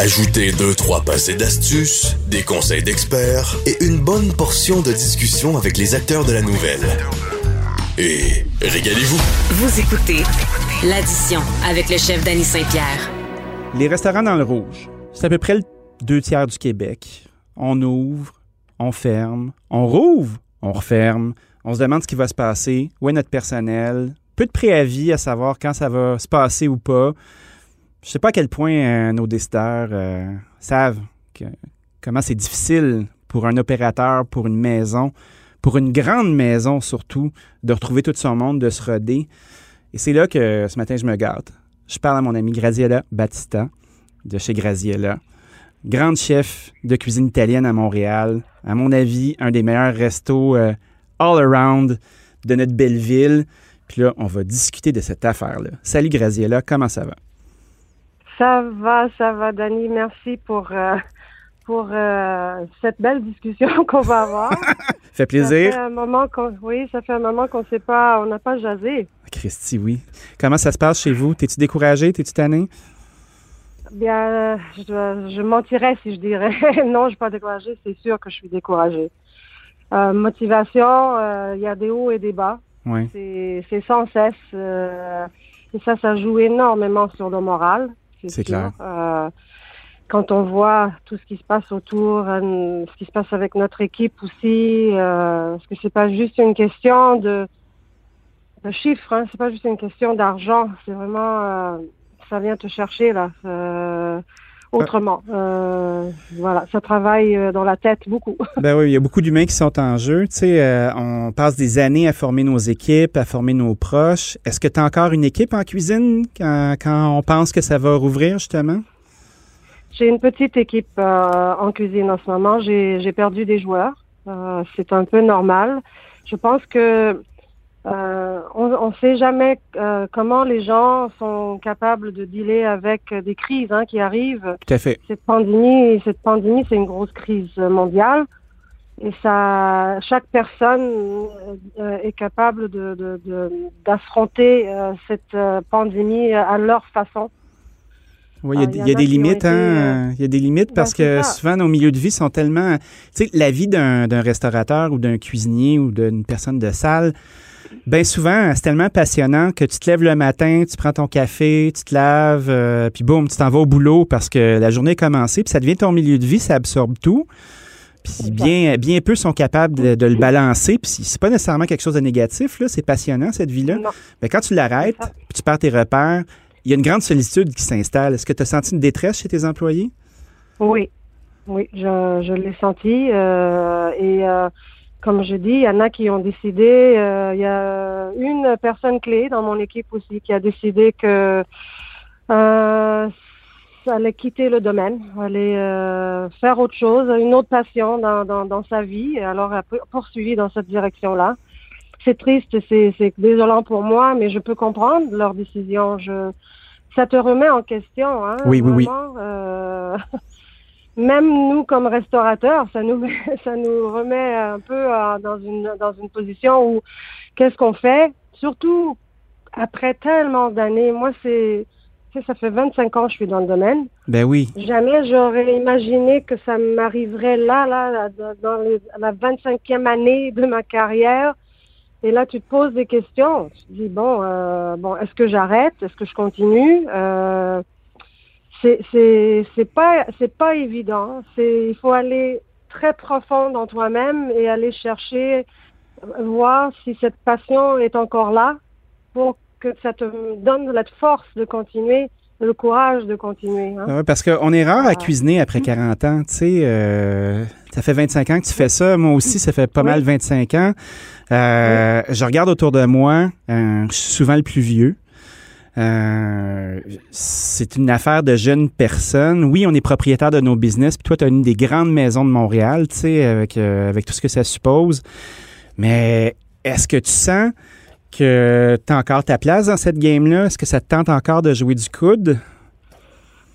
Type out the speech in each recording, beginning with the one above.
Ajoutez deux, trois passés d'astuces, des conseils d'experts et une bonne portion de discussion avec les acteurs de la nouvelle. Et régalez-vous. Vous écoutez l'addition avec le chef Danny Saint-Pierre. Les restaurants dans le rouge, c'est à peu près le deux tiers du Québec. On ouvre, on ferme, on rouvre, on referme. On se demande ce qui va se passer, où est notre personnel, peu de préavis à savoir quand ça va se passer ou pas. Je sais pas à quel point euh, nos décideurs euh, savent comment c'est difficile pour un opérateur, pour une maison, pour une grande maison surtout, de retrouver tout son monde, de se roder. Et c'est là que ce matin, je me gâte. Je parle à mon ami Graziella Battista de chez Graziella, grande chef de cuisine italienne à Montréal. À mon avis, un des meilleurs restos euh, all around de notre belle ville. Puis là, on va discuter de cette affaire-là. Salut Graziella, comment ça va? Ça va, ça va, Dani. Merci pour, euh, pour euh, cette belle discussion qu'on va avoir. fait plaisir. Ça fait un moment qu'on, oui, ça fait un moment qu'on sait pas, on n'a pas jasé. Christy, oui. Comment ça se passe chez vous? T'es-tu découragé? T'es-tu tanné? Bien, je, je mentirais si je dirais non, je suis pas découragée. C'est sûr que je suis découragée. Euh, motivation, il y a des hauts et des bas. Oui. C'est sans cesse. et ça, ça joue énormément sur le moral. C'est clair. Euh, quand on voit tout ce qui se passe autour, euh, ce qui se passe avec notre équipe aussi, euh, parce que c'est pas juste une question de, de chiffres, hein, c'est pas juste une question d'argent, c'est vraiment, euh, ça vient te chercher là. Euh, autrement. Euh, voilà, ça travaille euh, dans la tête beaucoup. ben oui, il y a beaucoup d'humains qui sont en jeu. Tu sais, euh, on passe des années à former nos équipes, à former nos proches. Est-ce que tu as encore une équipe en cuisine quand, quand, on pense que ça va rouvrir, justement? J'ai une petite équipe euh, en cuisine en ce moment. J'ai perdu des joueurs. C'est un peu normal. Je pense que euh, on ne sait jamais euh, comment les gens sont capables de dealer avec des crises hein, qui arrivent. Tout à fait. Cette pandémie, cette pandémie, c'est une grosse crise mondiale. Et ça, chaque personne euh, est capable de d'affronter de, de, cette pandémie à leur façon. Oui, il y a, il y a des limites, hein? Il y a des limites parce Ben, que ça. souvent nos milieux de vie sont tellement. Tu sais, la vie d'un restaurateur ou d'un cuisinier ou d'une personne de salle, bien souvent, c'est tellement passionnant que tu te lèves le matin, tu prends ton café, tu te laves, euh, puis boum, tu t'en vas au boulot parce que la journée est commencée, puis ça devient ton milieu de vie, ça absorbe tout. Puis bien, bien peu sont capables de, de le balancer. Puis c'est pas nécessairement quelque chose de négatif, là. C'est passionnant, cette vie-là. Mais quand tu l'arrêtes, puis tu perds tes repères, il y a une grande solitude qui s'installe. Est-ce que tu as senti une détresse chez tes employés? Oui, oui, je, je l'ai senti. euh, et euh, comme je dis, il y en a qui ont décidé. euh, Il y a une personne clé dans mon équipe aussi qui a décidé que euh, ça allait quitter le domaine, allait euh, faire autre chose, une autre passion dans, dans, dans sa vie. Et alors, elle a poursuivi dans cette direction-là. C'est triste, c'est c'est désolant pour moi, mais je peux comprendre leur décision. Je, ça te remet en question. Hein, Oui, oui, oui. même nous comme restaurateurs, ça nous ça nous remet un peu euh, dans une dans une position où qu'est-ce qu'on fait? Surtout après tellement d'années. Moi, c'est ça fait 25 ans que je suis dans le domaine. Ben oui. Jamais j'aurais imaginé que ça m'arriverait là, là, là, dans les- la 25e année de ma carrière. Et là, tu te poses des questions. Tu te dis bon, euh, bon, est-ce que j'arrête? Est-ce que je continue? Euh, C'est pas c'est pas évident. C'est il faut aller très profond dans toi-même et aller chercher euh, voir si cette passion est encore là pour que ça te donne la force de continuer, le courage de continuer. Hein. Ah ouais, parce qu'on est rare à cuisiner après 40 ans. Tu sais, euh, ça fait 25 ans que tu fais ça. Moi aussi, ça fait pas Oui. mal 25 ans. Euh, Je regarde autour de moi. euh, je suis souvent le plus vieux. Euh, c'est une affaire de jeunes personnes. Oui, on est propriétaire de nos business. Puis toi, tu as une des grandes maisons de Montréal, tu sais, avec, euh, avec tout ce que ça suppose. Mais est-ce que tu sens que tu as encore ta place dans cette game-là? Est-ce que ça te tente encore de jouer du coude?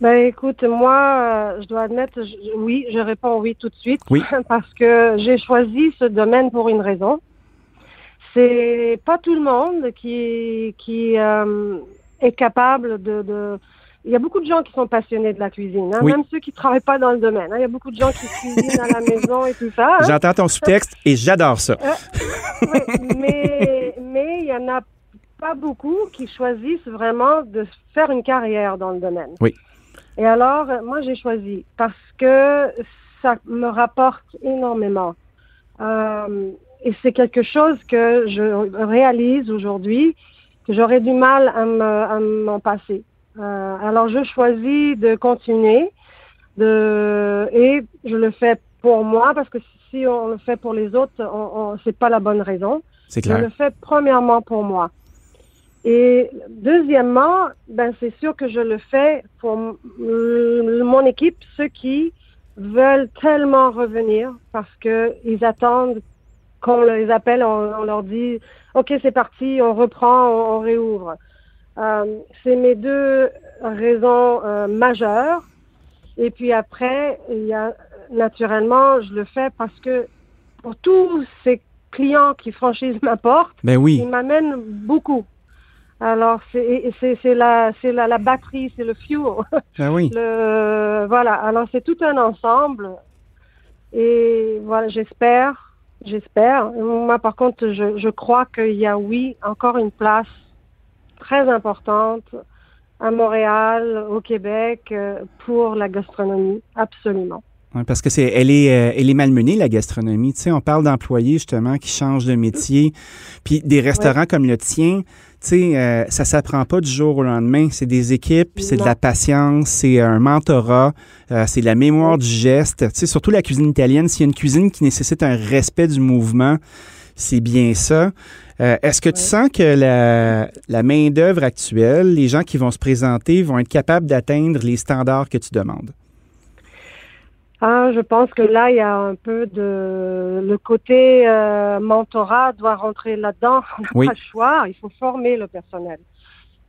Ben écoute, moi, euh, je dois admettre, je- oui, je réponds oui tout de suite. Oui. Parce que j'ai choisi ce domaine pour une raison. C'est pas tout le monde qui qui euh, est capable de, de il y a beaucoup de gens qui sont passionnés de la cuisine, hein, Oui. même ceux qui travaillent pas dans le domaine. hein. Il y a beaucoup de gens qui cuisinent à la maison et tout ça. hein. J'entends ton sous-texte et j'adore ça. Oui, mais mais il y en a pas beaucoup qui choisissent vraiment de faire une carrière dans le domaine. Oui. Et alors, euh, moi, j'ai choisi parce que ça me rapporte énormément. Euh, et c'est quelque chose que je réalise aujourd'hui, que j'aurais du mal à me- à m'en passer. Euh, alors, je choisis de continuer, de, et je le fais pour moi, parce que si on le fait pour les autres, on, on, c'est pas la bonne raison. C'est Je le clair. fais premièrement pour moi. Et deuxièmement, ben c'est sûr que je le fais pour mon équipe, ceux qui veulent tellement revenir parce que ils attendent qu'on les appelle, on, on leur dit OK, c'est parti, on reprend, on, on réouvre. Euh, c'est mes deux raisons euh, majeures. Et puis après, il y a naturellement, je le fais parce que pour tous ces clients qui franchissent ma porte, Ben oui. il m'amène beaucoup. Alors c'est la c'est la, la batterie, c'est le fuel. Ben oui. Le voilà. Alors c'est tout un ensemble. Et voilà, j'espère, j'espère. Moi par contre, je crois qu'il y a oui encore une place très importante à Montréal, au Québec, euh, pour la gastronomie, absolument. Parce que c'est, elle est, euh, elle est malmenée la gastronomie. Tu sais, on parle d'employés justement qui changent de métier, puis des restaurants comme le tien. Tu sais, euh, ça s'apprend pas du jour au lendemain. C'est des équipes, c'est de la patience, c'est un mentorat, euh, c'est de la mémoire du geste. Tu sais, surtout la cuisine italienne. S'il y a une cuisine qui nécessite un respect du mouvement, c'est bien ça. Euh, Est-ce que tu sens que la, la main d'œuvre actuelle, les gens qui vont se présenter, vont être capables d'atteindre les standards que tu demandes? Ah, je pense que là, il y a un peu de le côté euh, mentorat doit rentrer là-dedans. On n'a Oui. pas le choix. Il faut former le personnel.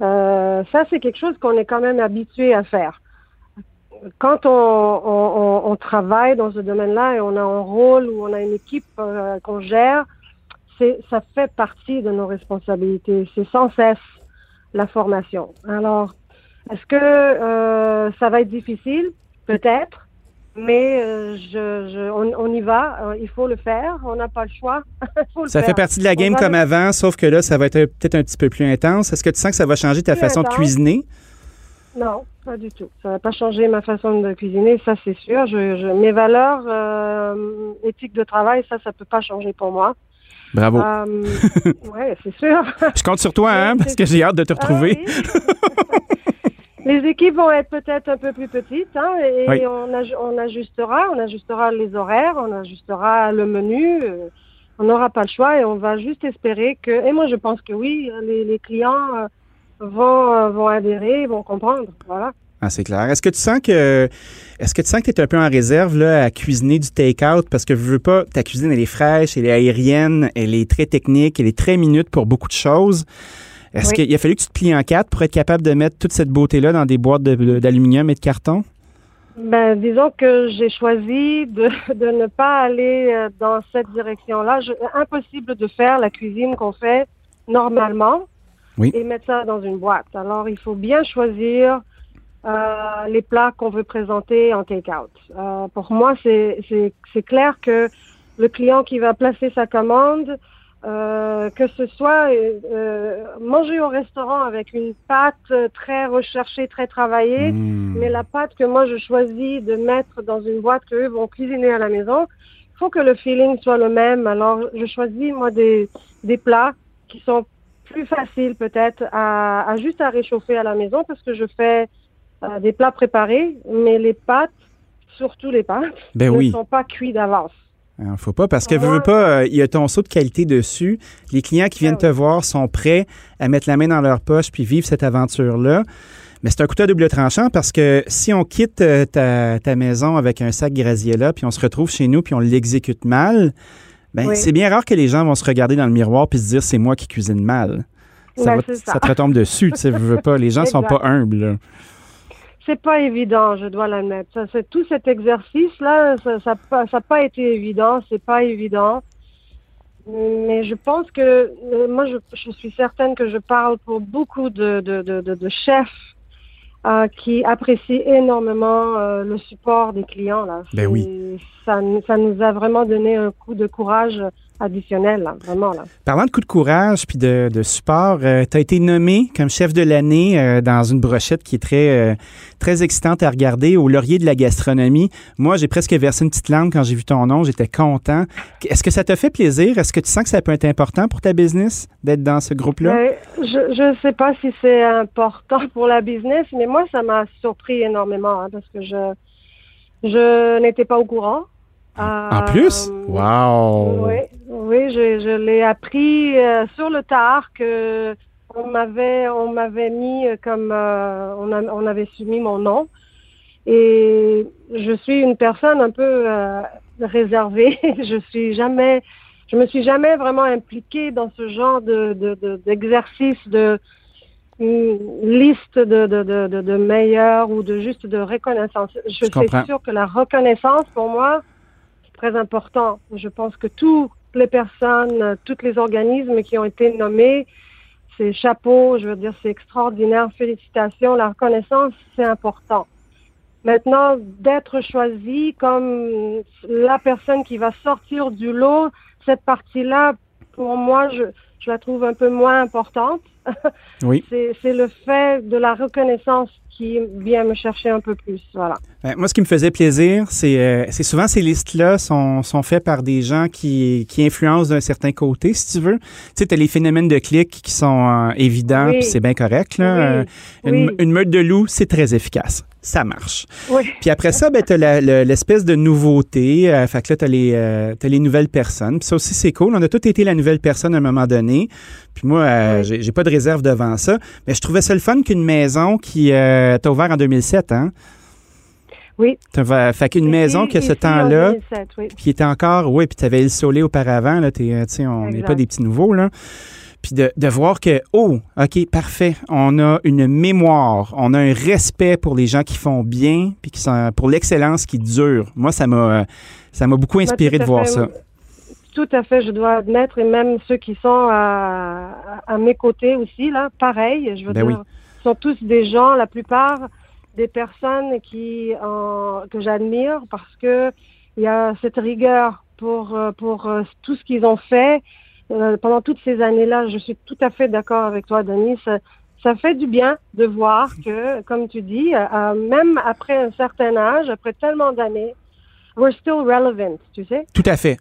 Euh, ça, c'est quelque chose qu'on est quand même habitué à faire. Quand on, on, on, on travaille dans ce domaine-là et on a un rôle ou on a une équipe euh, qu'on gère, c'est ça fait partie de nos responsabilités. C'est sans cesse la formation. Alors, est-ce que euh, ça va être difficile? Peut-être. Mais euh, je, je, on, on y va, euh, il faut le faire, on n'a pas le choix. Il faut le Ça fait partie de la game comme le- avant, sauf que là, ça va être peut-être un petit peu plus intense. Est-ce que tu sens que ça va changer ta Plus façon de cuisiner? Non, pas du tout. Ça va pas changer ma façon de cuisiner, ça c'est sûr. Je, je, mes valeurs euh, éthiques de travail, ça, ça peut pas changer pour moi. Bravo. Euh, ouais, c'est sûr. Je compte sur toi, hein, oui, parce que j'ai hâte de te retrouver. Ah oui. les équipes vont être peut-être un peu plus petites, hein, et Oui. on, aj- on ajustera, on ajustera les horaires, on ajustera le menu. euh, on n'aura pas le choix et on va juste espérer que. Et moi, je pense que oui, les, les clients euh, vont euh, vont adhérer, vont comprendre. Voilà. Ah, c'est clair. Est-ce que tu sens que est-ce que tu sens que tu es un peu en réserve là, à cuisiner du take-out? Parce que je veux pas ta cuisine elle est fraîche, elle est aérienne, elle est très technique, elle est très minute pour beaucoup de choses. Est-ce Oui. qu'il a fallu que tu te plies en quatre pour être capable de mettre toute cette beauté-là dans des boîtes d'aluminium et de carton? Ben, disons que j'ai choisi de, de ne pas aller euh, dans cette direction-là. Impossible de faire la cuisine qu'on fait normalement Oui. et mettre ça dans une boîte. Alors, il faut bien choisir euh, les plats qu'on veut présenter en take-out. Euh, pour moi, c'est clair que le client qui va placer sa commande, euh, que ce soit euh, euh, manger au restaurant avec une pâte très recherchée, très travaillée, Mmh. mais la pâte que moi je choisis de mettre dans une boîte qu'eux vont cuisiner à la maison, il faut que le feeling soit le même. Alors je choisis moi des, des plats qui sont plus faciles peut-être à, à juste à réchauffer à la maison parce que je fais euh, des plats préparés, mais les pâtes, surtout les pâtes, Ben ne oui. sont pas cuits d'avance. Il faut pas, parce que veux moi- pas, euh, il y a ton saut de qualité dessus. Les clients qui viennent Ah te voir sont prêts à mettre la main dans leur poche puis vivre cette aventure-là. Mais c'est un couteau à double tranchant parce que si on quitte euh, ta, ta maison avec un sac Graziella puis on se retrouve chez nous puis on l'exécute mal, ben Oui. c'est bien rare que les gens vont se regarder dans le miroir puis se dire c'est moi qui cuisine mal. Ça, va- ça. ça. te retombe dessus, tu sais, veux, pas. Les gens sont Exact. pas humbles. là. C'est pas évident, je dois l'admettre. Ça, c'est tout cet exercice-là, ça, ça, a pas- ça a pas été évident, c'est pas évident. Mais je pense que euh, moi, je, je suis certaine que je parle pour beaucoup de, de, de, de, de chefs euh, qui apprécie énormément euh, le support des clients. Là. Ben oui. Ça, ça nous a vraiment donné un coup de courage additionnel, là, vraiment. Là. Parlant de coup de courage puis de, de support, tu as été nommé comme chef de l'année euh, dans une brochette qui est très, euh, très excitante à regarder au laurier de la gastronomie. Moi, j'ai presque versé une petite larme quand j'ai vu ton nom. J'étais content. Est-ce que ça te fait plaisir? Est-ce que tu sens que ça peut être important pour ta business d'être dans ce groupe-là? Mais je ne sais pas si c'est important pour la business, mais moi, ça m'a surpris énormément hein, parce que je, je n'étais pas au courant. en plus? Euh, Wow! Oui, oui, je, je l'ai appris euh, sur le tard que on m'avait on m'avait mis comme euh, on, a- on avait soumis mon nom et je suis une personne un peu euh, réservée. je suis jamais je me suis jamais vraiment impliquée dans ce genre de de- de- d'exercice de, une liste de, de, de, meilleurs ou de juste de reconnaissance. Je, Je suis sûre que la reconnaissance pour moi c'est très important. Je pense que toutes les personnes, euh, tous les organismes qui ont été nommés, c'est chapeau, je veux dire, c'est extraordinaire. Félicitations. La reconnaissance, c'est important. Maintenant, d'être choisi comme la personne qui va sortir du lot, cette partie-là, pour moi, je, je la trouve un peu moins importante. Oui. C'est c'est le fait de la reconnaissance qui vient me chercher un peu plus. Voilà. Ben, moi, ce qui me faisait plaisir, c'est euh, c'est souvent ces listes-là sont, sont faites par des gens qui, qui influencent d'un certain côté, si tu veux. Tu sais, tu as les phénomènes de clics qui sont euh, évidents, Oui. puis c'est bien correct. Là. Oui. Euh, Une, Oui. une meute de loups, c'est très efficace. Ça marche. Oui. Puis après ça, ben, tu as l'espèce de nouveauté. Euh, fait que là, tu as, les, euh, t'as les nouvelles personnes. Puis ça aussi, c'est cool. On a tous été la nouvelle personne à un moment donné. Puis moi, euh, Oui. j'ai pas de réserve devant ça. Mais je trouvais ça le fun qu'une maison qui euh, t'a ouvert en 2007, hein? Oui. Fait qu'une maison Ici- que ce temps-là, 2007, oui. qui était encore, oui, puis tu avais le Soleil auparavant, là, euh, tu sais, on n'est pas des petits nouveaux, là. Puis de, de voir que, oh, OK, parfait, on a une mémoire, on a un respect pour les gens qui font bien, puis qui sont, pour l'excellence qui dure. Moi, ça m'a, ça m'a beaucoup inspiré tout de voir fait, ça. Tout à fait, je dois admettre, et même ceux qui sont à, à mes côtés aussi, là, pareil, je veux Ben dire, sont tous des gens, la plupart des personnes qui, en- que j'admire parce que il y a cette rigueur pour, euh, pour euh, tout ce qu'ils ont fait euh, pendant toutes ces années-là. Je suis tout à fait d'accord avec toi, Denis. Ça, ça fait du bien de voir que, comme tu dis, euh, même après un certain âge, après tellement d'années, we're still relevant, tu sais? Tout à fait.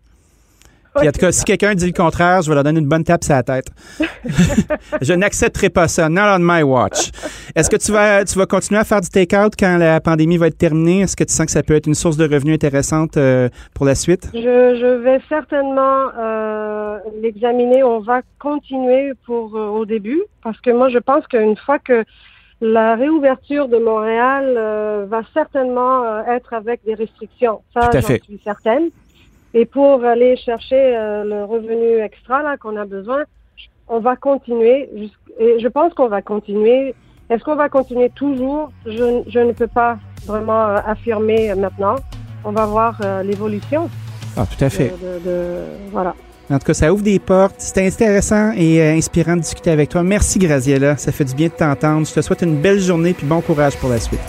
Puis en tout cas, si quelqu'un dit le contraire, je vais leur donner une bonne tape sur la tête. je n'accepterai pas ça. Not on my watch. Est-ce que tu vas, tu vas continuer à faire du take-out quand la pandémie va être terminée? Est-ce que tu sens que ça peut être une source de revenus intéressante euh, pour la suite? Je, je vais certainement euh, l'examiner. On va continuer pour euh, au début parce que moi je pense qu'une fois que la réouverture de Montréal euh, va certainement euh, être avec des restrictions. Ça, Tout à j'en suis certaine. Et pour aller chercher euh, le revenu extra là qu'on a besoin, on va continuer. Et je pense qu'on va continuer. Est-ce qu'on va continuer toujours? Je, je ne peux pas vraiment euh, affirmer maintenant. On va voir euh, l'évolution Ah, tout à fait. de, de- de- voilà. En tout cas, ça ouvre des portes. C'était intéressant et euh, inspirant de discuter avec toi. Merci, Graziella. Ça fait du bien de t'entendre. Je te souhaite une belle journée puis bon courage pour la suite.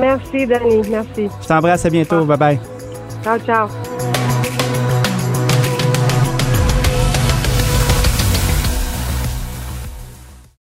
Merci, Danny. Merci. Je t'embrasse. À bientôt. Bye bye. Ciao, ciao.